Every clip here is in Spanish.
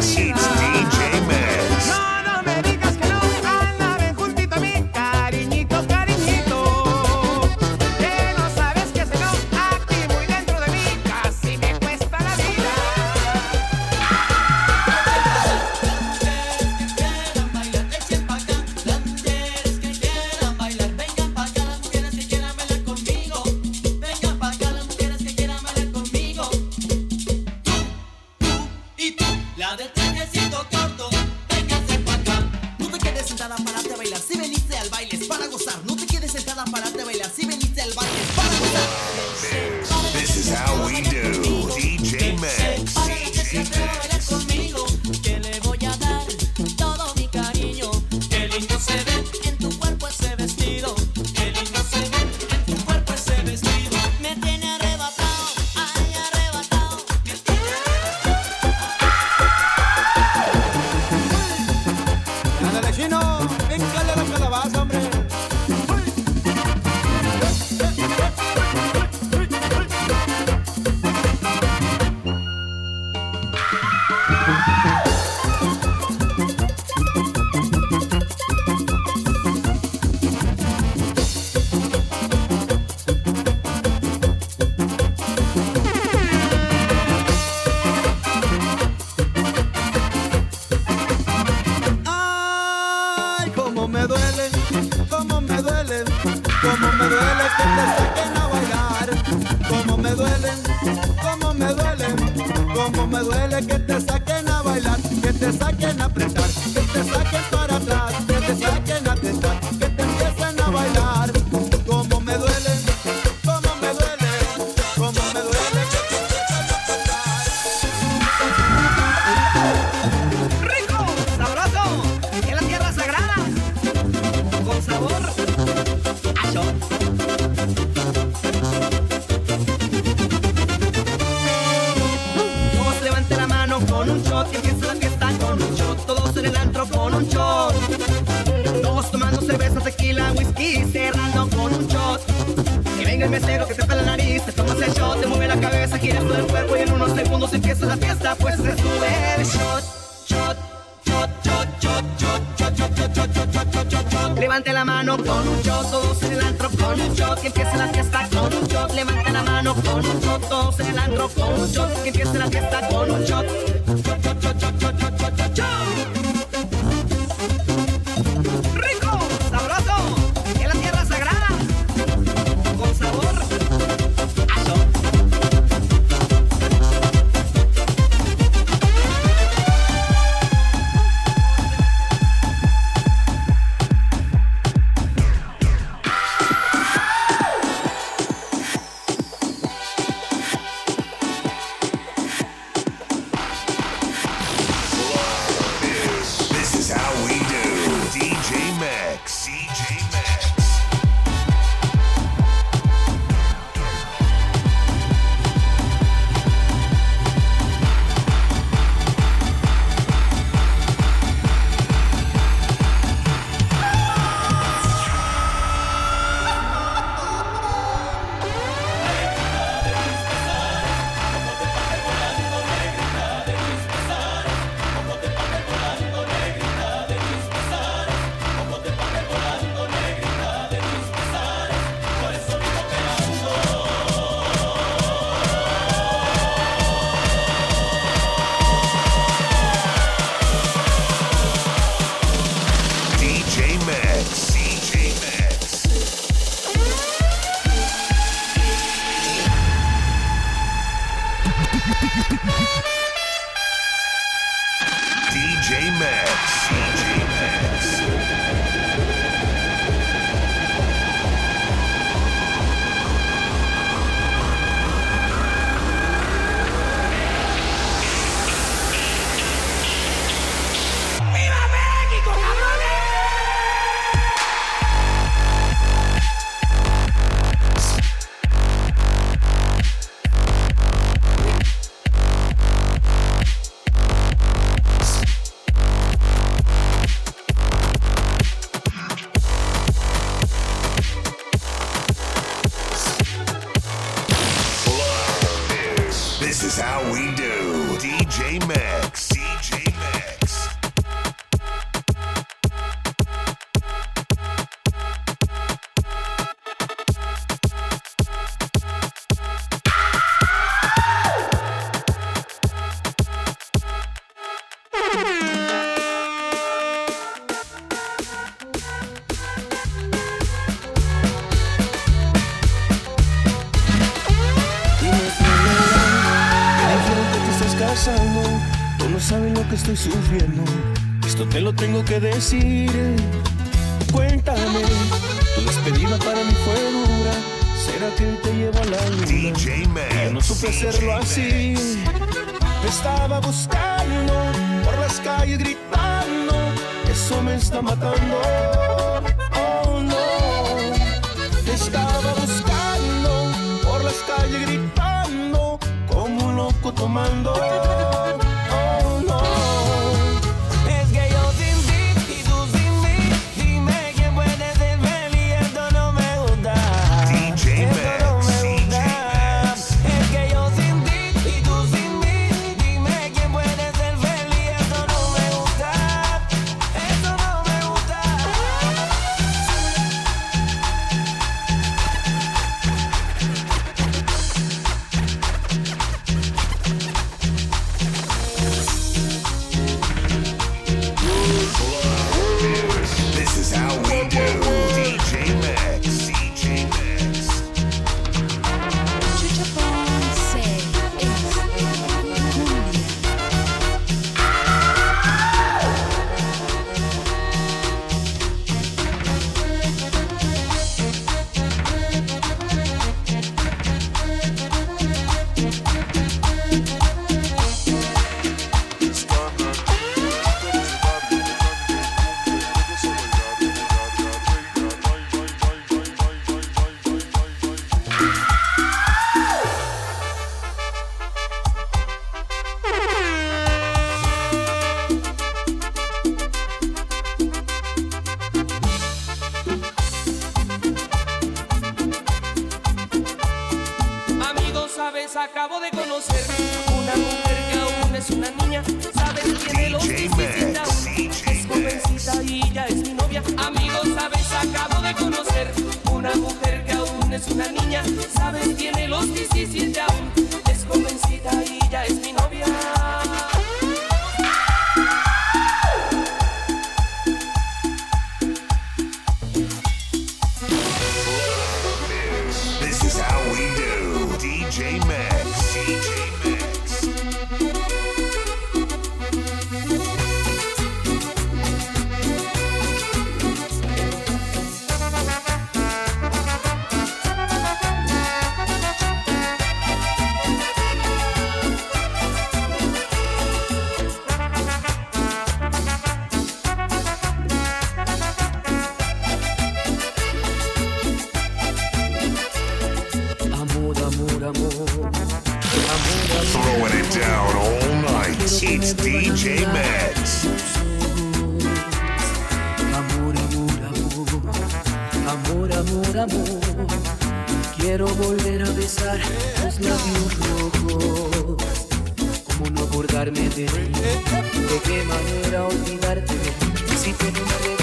She te saquen a apretar, que te saquen para atrás, que te saquen Esto te lo tengo que decir. Eh. Cuéntame, tu despedida para mí fue dura. ¿Será que te lleva a la luna? DJ Yo no supe hacerlo así. Me estaba buscando por las calles gritando. Eso me está matando. Oh no. Te estaba buscando por las calles gritando. Como un loco tomando. olvidarte. Si tú no me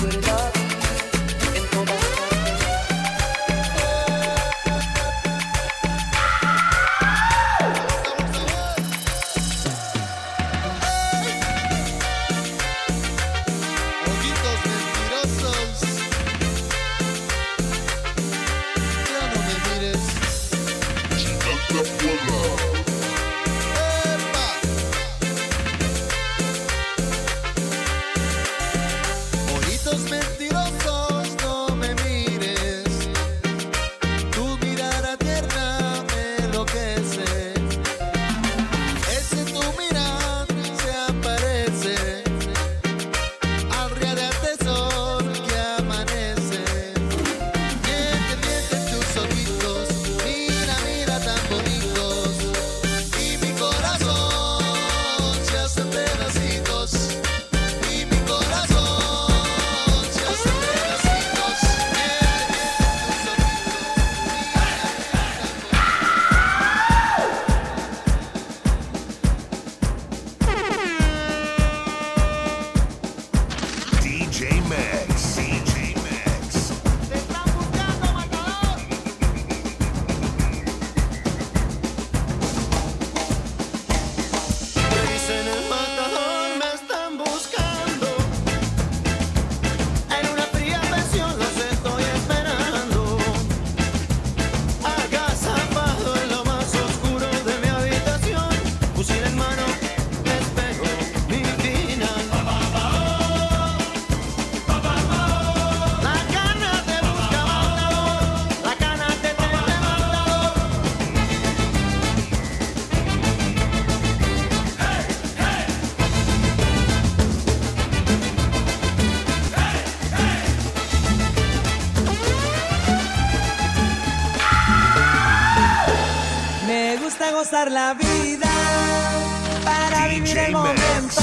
el momento.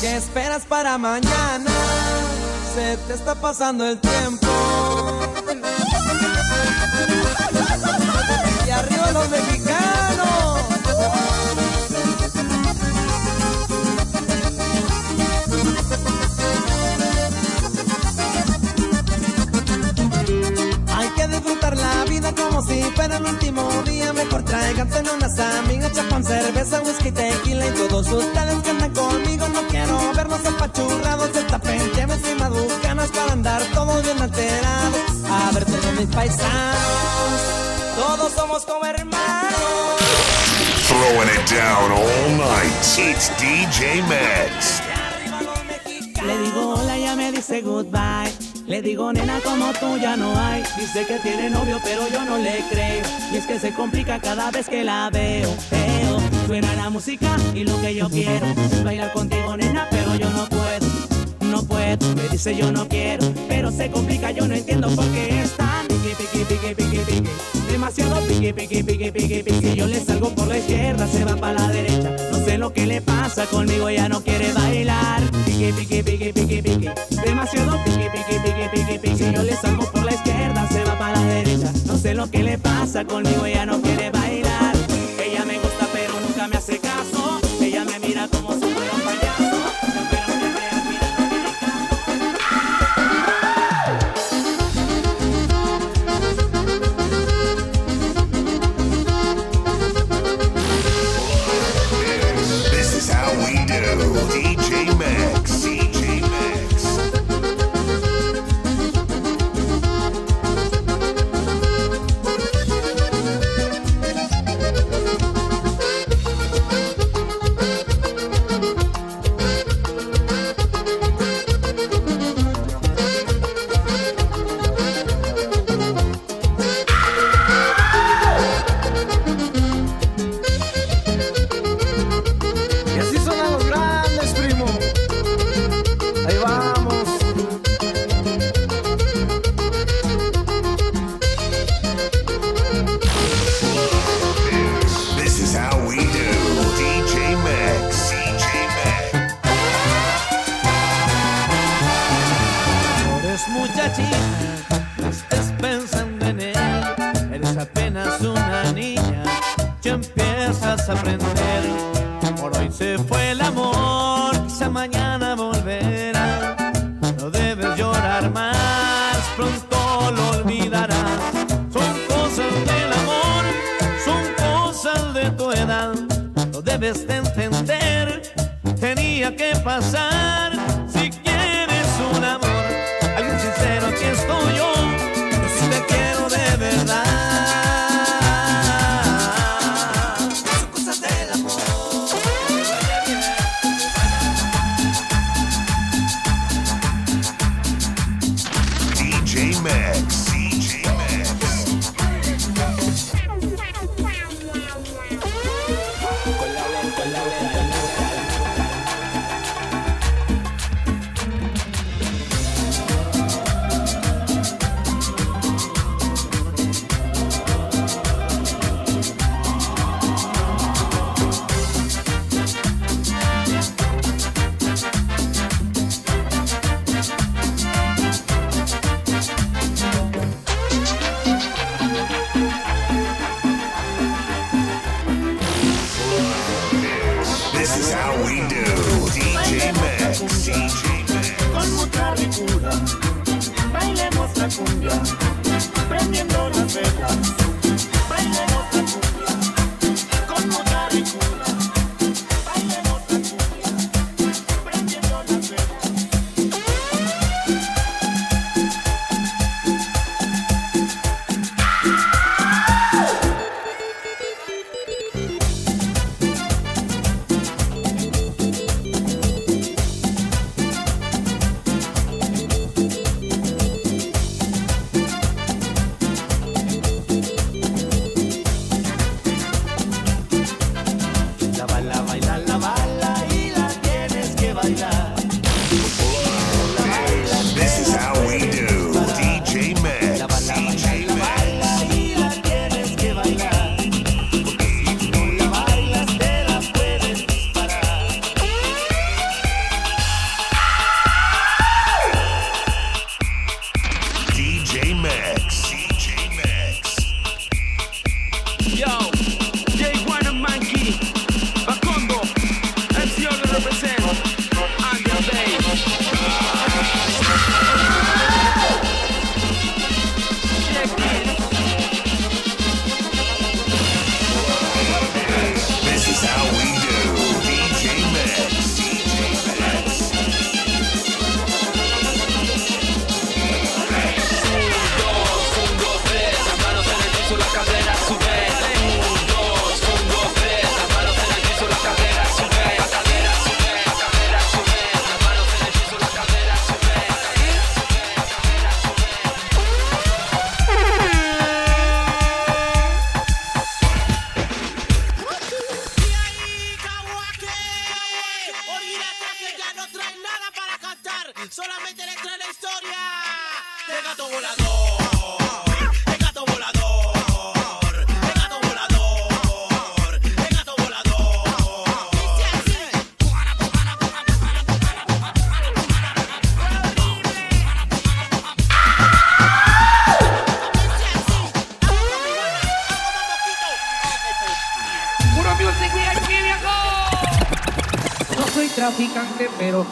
¿Qué esperas para mañana? Se te está pasando el tiempo. Y arriba los mexicanos. Hay que disfrutar la vida como si fuera el último tráiganse unas amigas, chapan cerveza, whisky, tequila y todos ustedes que andan conmigo. No quiero verlos apachurrados, destapen, llévense maducanas para andar todos bien alterados. A ver todos mis paisanos, todos somos como hermanos. Throwing it down all night. It's DJ Max. Le digo hola, ella me dice goodbye. Le digo nena como tú ya no hay. Dice que tiene novio, pero yo no le creo. Y es que se complica cada vez que la veo. Veo, suena la música y lo que yo quiero bailar contigo, nena, pero yo no puedo. No puedo, me dice yo no quiero, pero se complica, yo no entiendo por qué es tan piqui, piqui, piqui, piqui, piqui. Demasiado piqui, piqui, piqui, piqui, piqui. Yo le salgo por la izquierda, se va para la derecha. No sé lo que le pasa conmigo, ella no quiere bailar. Piqui, piqui, piqui, piqui, piqui. Demasiado piqui, piqui, piqui, piqui, piqui. Yo le salgo por la izquierda, se va para la derecha. No sé lo que le pasa conmigo, ella no quiere bailar.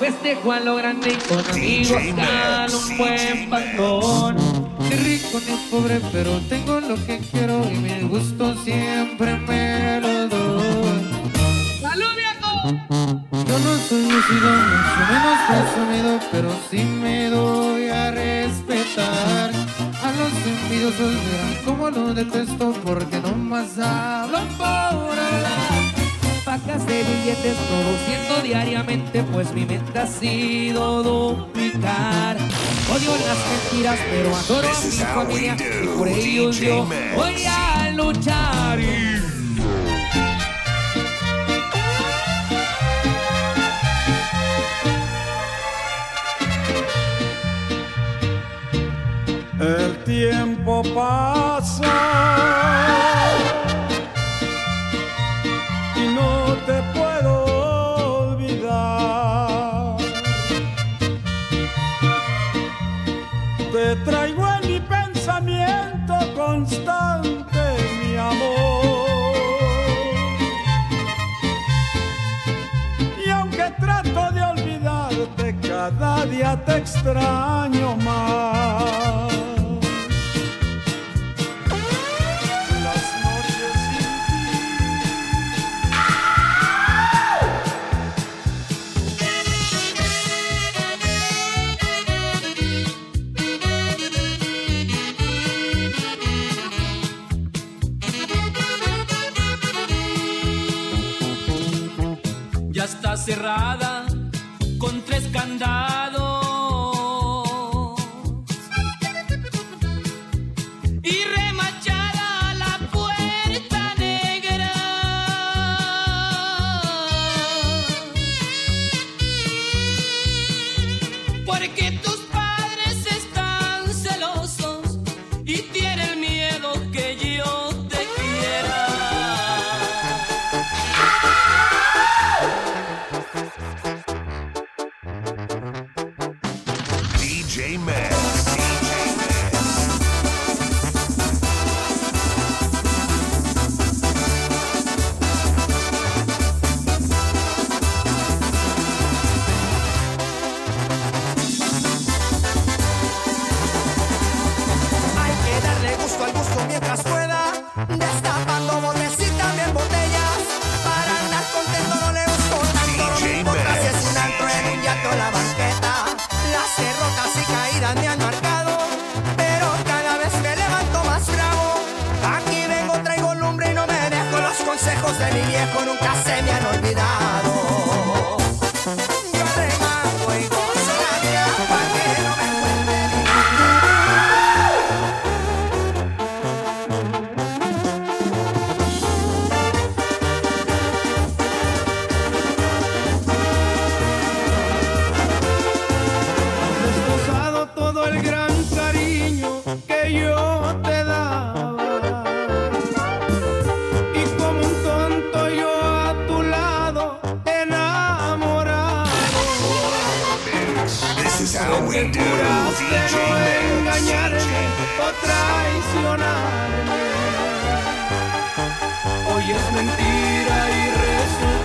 Festejo a lo grande y con amigos gano un buen pantón. Qué rico ni pobre, pero tengo lo que quiero y mi gusto siempre me lo doy. ¡Salud, viejo! Yo no soy lucido, mucho menos presumido, pero sí me doy a respetar. A los envidiosos verán cómo lo detesto porque no más hablan por hablar. Pacas de billetes produciendo diariamente, pues mi mente ha sido duplicar. Odio las mentiras, pero adoro a This mi is how we familia y por ellos DJ yo voy a luchar. El tiempo pasa día te extraño más. Juraste DJ no engañarme o traicionarme. Hoy es mentira y resultaste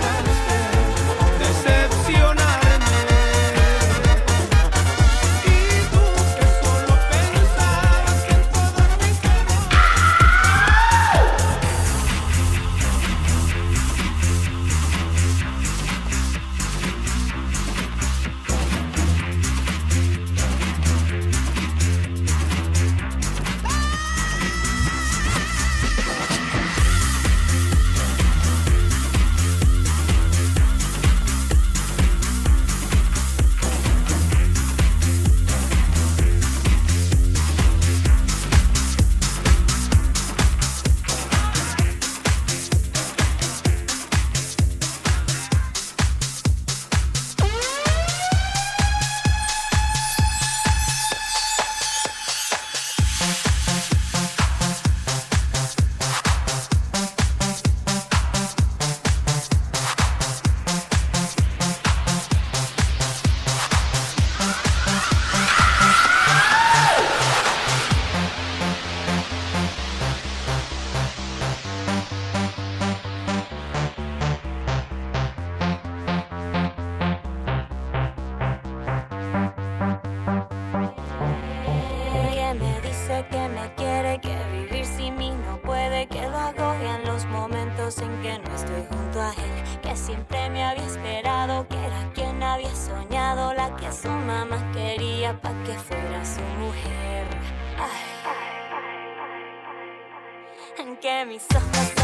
pa' que fuera su mujer. Ay, ay, ay, ay, ay. ay, en que mis ojos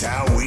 Sound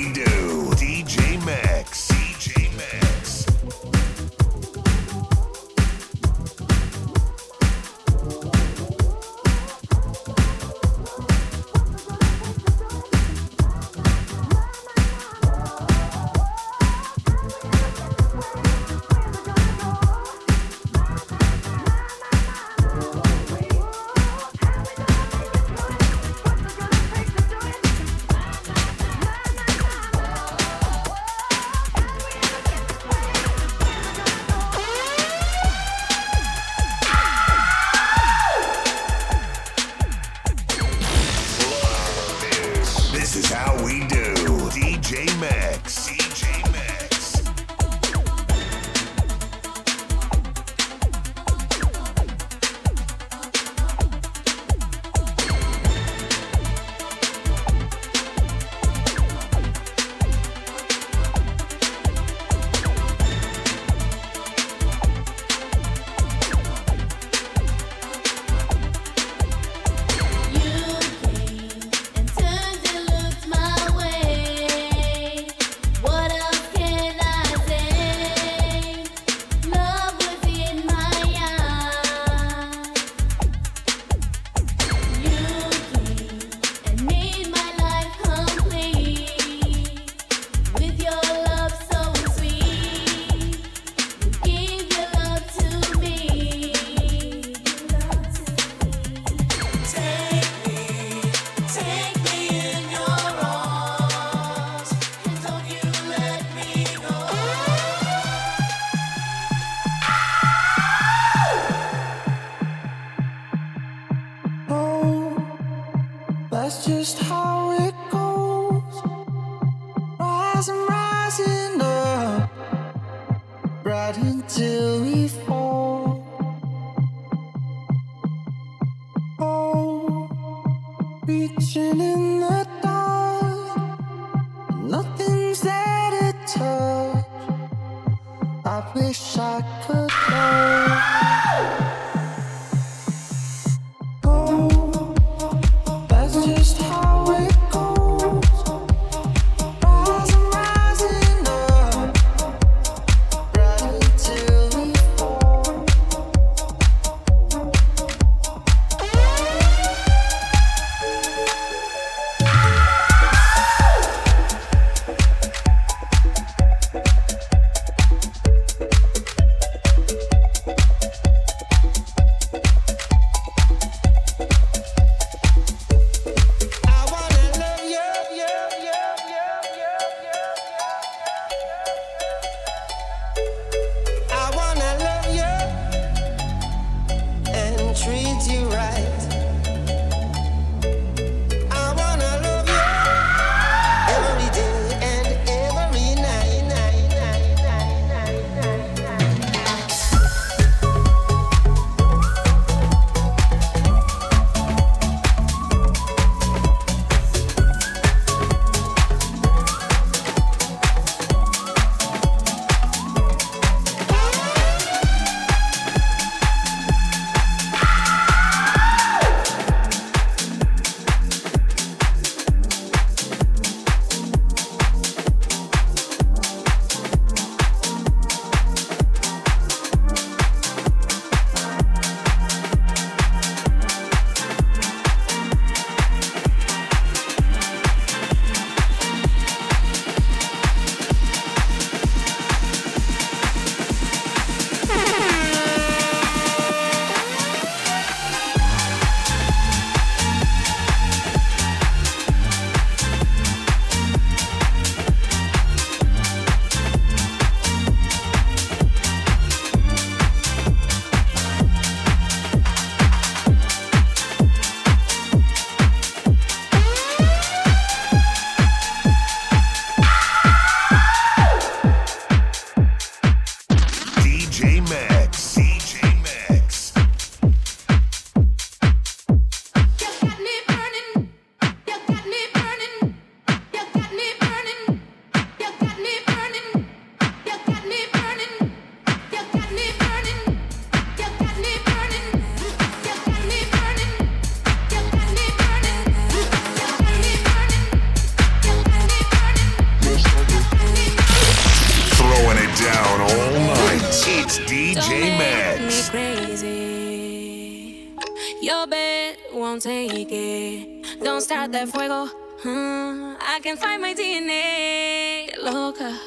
I can find my DNA. Loca.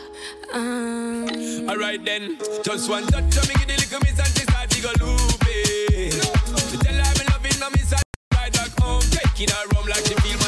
Um. Alright then, just one touch of me, give the little miss and she start to go loopy. No. Tell her me loving, no miss and ride back home, taking her rum like she feel. my.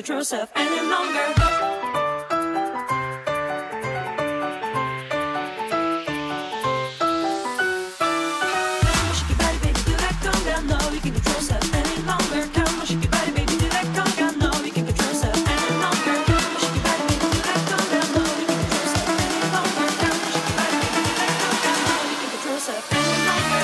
Petrosa.